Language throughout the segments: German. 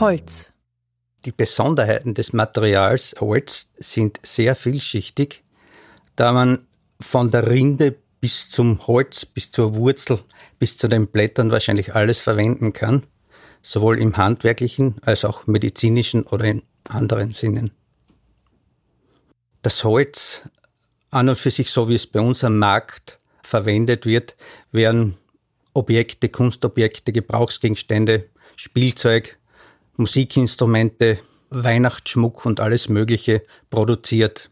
Holz. Die Besonderheiten des Materials Holz sind sehr vielschichtig, da man von der Rinde bis zum Holz, bis zur Wurzel, bis zu den Blättern wahrscheinlich alles verwenden kann, sowohl im handwerklichen als auch medizinischen oder in anderen Sinnen. Das Holz an und für sich, so wie es bei uns am Markt verwendet wird, werden Objekte, Kunstobjekte, Gebrauchsgegenstände, Spielzeug, Musikinstrumente, Weihnachtsschmuck und alles Mögliche produziert.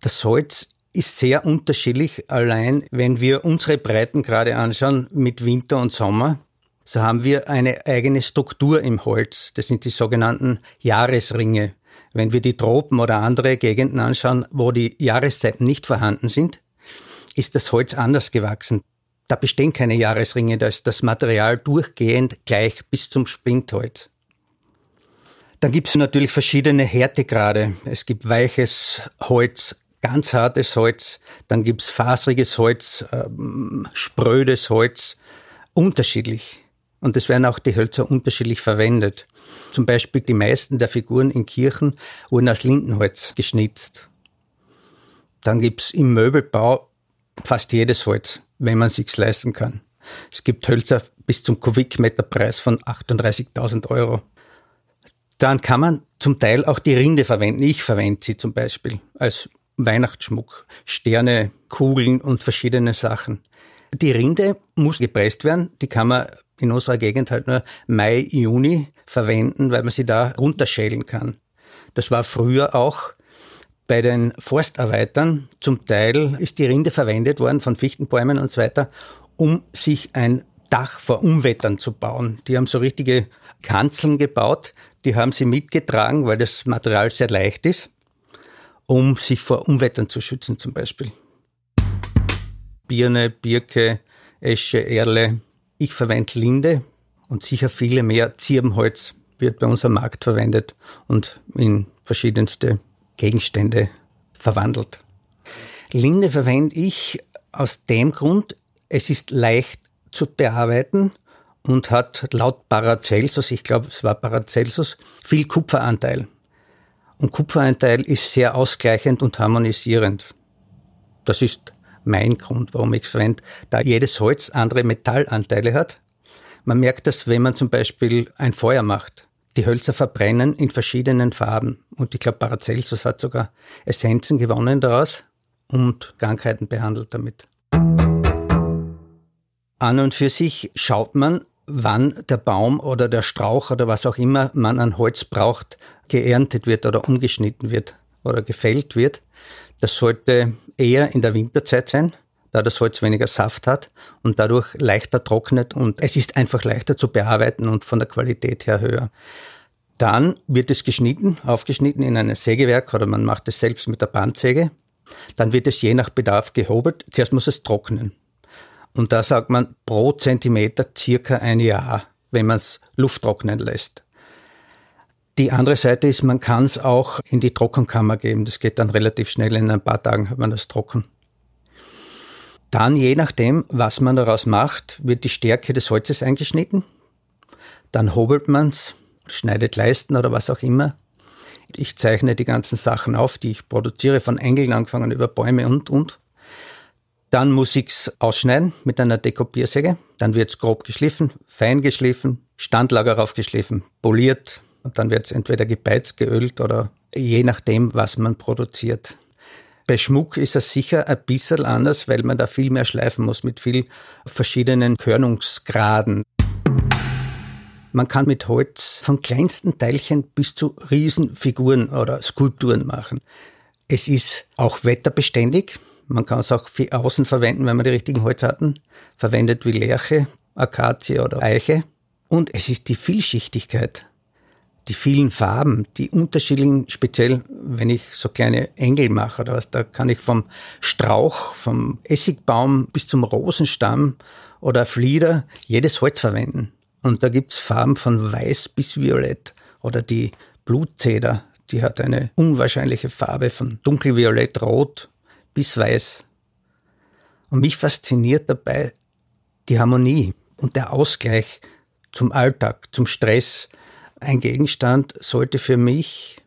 Das Holz ist sehr unterschiedlich. Allein wenn wir unsere Breiten gerade anschauen mit Winter und Sommer, so haben wir eine eigene Struktur im Holz. Das sind die sogenannten Jahresringe. Wenn wir die Tropen oder andere Gegenden anschauen, wo die Jahreszeiten nicht vorhanden sind, ist das Holz anders gewachsen. Da bestehen keine Jahresringe, da ist das Material durchgehend gleich bis zum Splintholz. Dann gibt es natürlich verschiedene Härtegrade. Es gibt weiches Holz, ganz hartes Holz, dann gibt es faseriges Holz, ähm, sprödes Holz, unterschiedlich. Und es werden auch die Hölzer unterschiedlich verwendet. Zum Beispiel die meisten der Figuren in Kirchen wurden aus Lindenholz geschnitzt. Dann gibt es im Möbelbau fast jedes Holz, wenn man sich's leisten kann. Es gibt Hölzer bis zum Kubikmeterpreis von 38.000 Euro. Dann kann man zum Teil auch die Rinde verwenden. Ich verwende sie zum Beispiel als Weihnachtsschmuck, Sterne, Kugeln und verschiedene Sachen. Die Rinde muss gepresst werden. Die kann man in unserer Gegend halt nur Mai, Juni verwenden, weil man sie da runterschälen kann. Das war früher auch bei den Forstarbeitern. Zum Teil ist die Rinde verwendet worden von Fichtenbäumen und so weiter, um sich ein Dach vor Unwettern zu bauen. Die haben so richtige Kanzeln gebaut, die haben sie mitgetragen, weil das Material sehr leicht ist um sich vor Unwettern zu schützen zum Beispiel. Birne, Birke, Esche, Erle. Ich verwende Linde und sicher viele mehr. Zirbenholz wird bei uns am Markt verwendet und in verschiedenste Gegenstände verwandelt. Linde verwende ich aus dem Grund, es ist leicht zu bearbeiten und hat laut Paracelsus, ich glaube es war Paracelsus, viel Kupferanteil. Und Kupferanteil ist sehr ausgleichend und harmonisierend. Das ist mein Grund, warum ich es verwende, da jedes Holz andere Metallanteile hat. Man merkt das, wenn man zum Beispiel ein Feuer macht. Die Hölzer verbrennen in verschiedenen Farben. Und ich glaube, Paracelsus hat sogar Essenzen gewonnen daraus und Krankheiten behandelt damit. An und für sich schaut man, wann der Baum oder der Strauch oder was auch immer man an Holz braucht, geerntet wird oder umgeschnitten wird oder gefällt wird. Das sollte eher in der Winterzeit sein, da das Holz weniger Saft hat und dadurch leichter trocknet und es ist einfach leichter zu bearbeiten und von der Qualität her höher. Dann wird es geschnitten, aufgeschnitten in ein Sägewerk oder man macht es selbst mit der Bandsäge. Dann wird es je nach Bedarf gehobelt. Zuerst muss es trocknen. Und da sagt man pro Zentimeter circa ein Jahr, wenn man es Luft trocknen lässt. Die andere Seite ist, man kann es auch in die Trockenkammer geben. Das geht dann relativ schnell. In ein paar Tagen hat man das trocken. Dann, je nachdem, was man daraus macht, wird die Stärke des Holzes eingeschnitten. Dann hobelt man es, schneidet Leisten oder was auch immer. Ich zeichne die ganzen Sachen auf, die ich produziere, von Engeln angefangen über Bäume und, und. Dann muss ich es ausschneiden mit einer Dekopiersäge. Dann wird es grob geschliffen, fein geschliffen, Standlager raufgeschliffen, poliert, und dann wird es entweder gebeizt, geölt oder je nachdem, was man produziert. Bei Schmuck ist es sicher ein bisschen anders, weil man da viel mehr schleifen muss mit viel verschiedenen Körnungsgraden. Man kann mit Holz von kleinsten Teilchen bis zu Riesenfiguren oder Skulpturen machen. Es ist auch wetterbeständig. Man kann es auch für außen verwenden, wenn man die richtigen Holzarten verwendet, wie Lärche, Akazie oder Eiche. Und es ist die Vielschichtigkeit die vielen Farben, die unterschiedlichen, speziell wenn ich so kleine Engel mache oder was, da kann ich vom Strauch, vom Essigbaum bis zum Rosenstamm oder Flieder jedes Holz verwenden. Und da gibt's Farben von weiß bis violett oder die Blutzeder, die hat eine unwahrscheinliche Farbe von dunkelviolett, rot bis weiß. Und mich fasziniert dabei die Harmonie und der Ausgleich zum Alltag, zum Stress, ein Gegenstand sollte für mich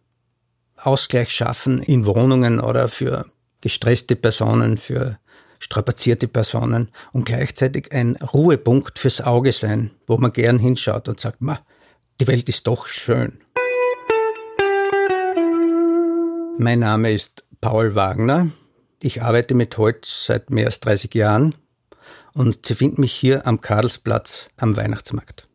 Ausgleich schaffen in Wohnungen oder für gestresste Personen, für strapazierte Personen und gleichzeitig ein Ruhepunkt fürs Auge sein, wo man gern hinschaut und sagt, ma, die Welt ist doch schön. Mein Name ist Paul Wagner. Ich arbeite mit Holz seit mehr als 30 Jahren und Sie finden mich hier am Karlsplatz am Weihnachtsmarkt.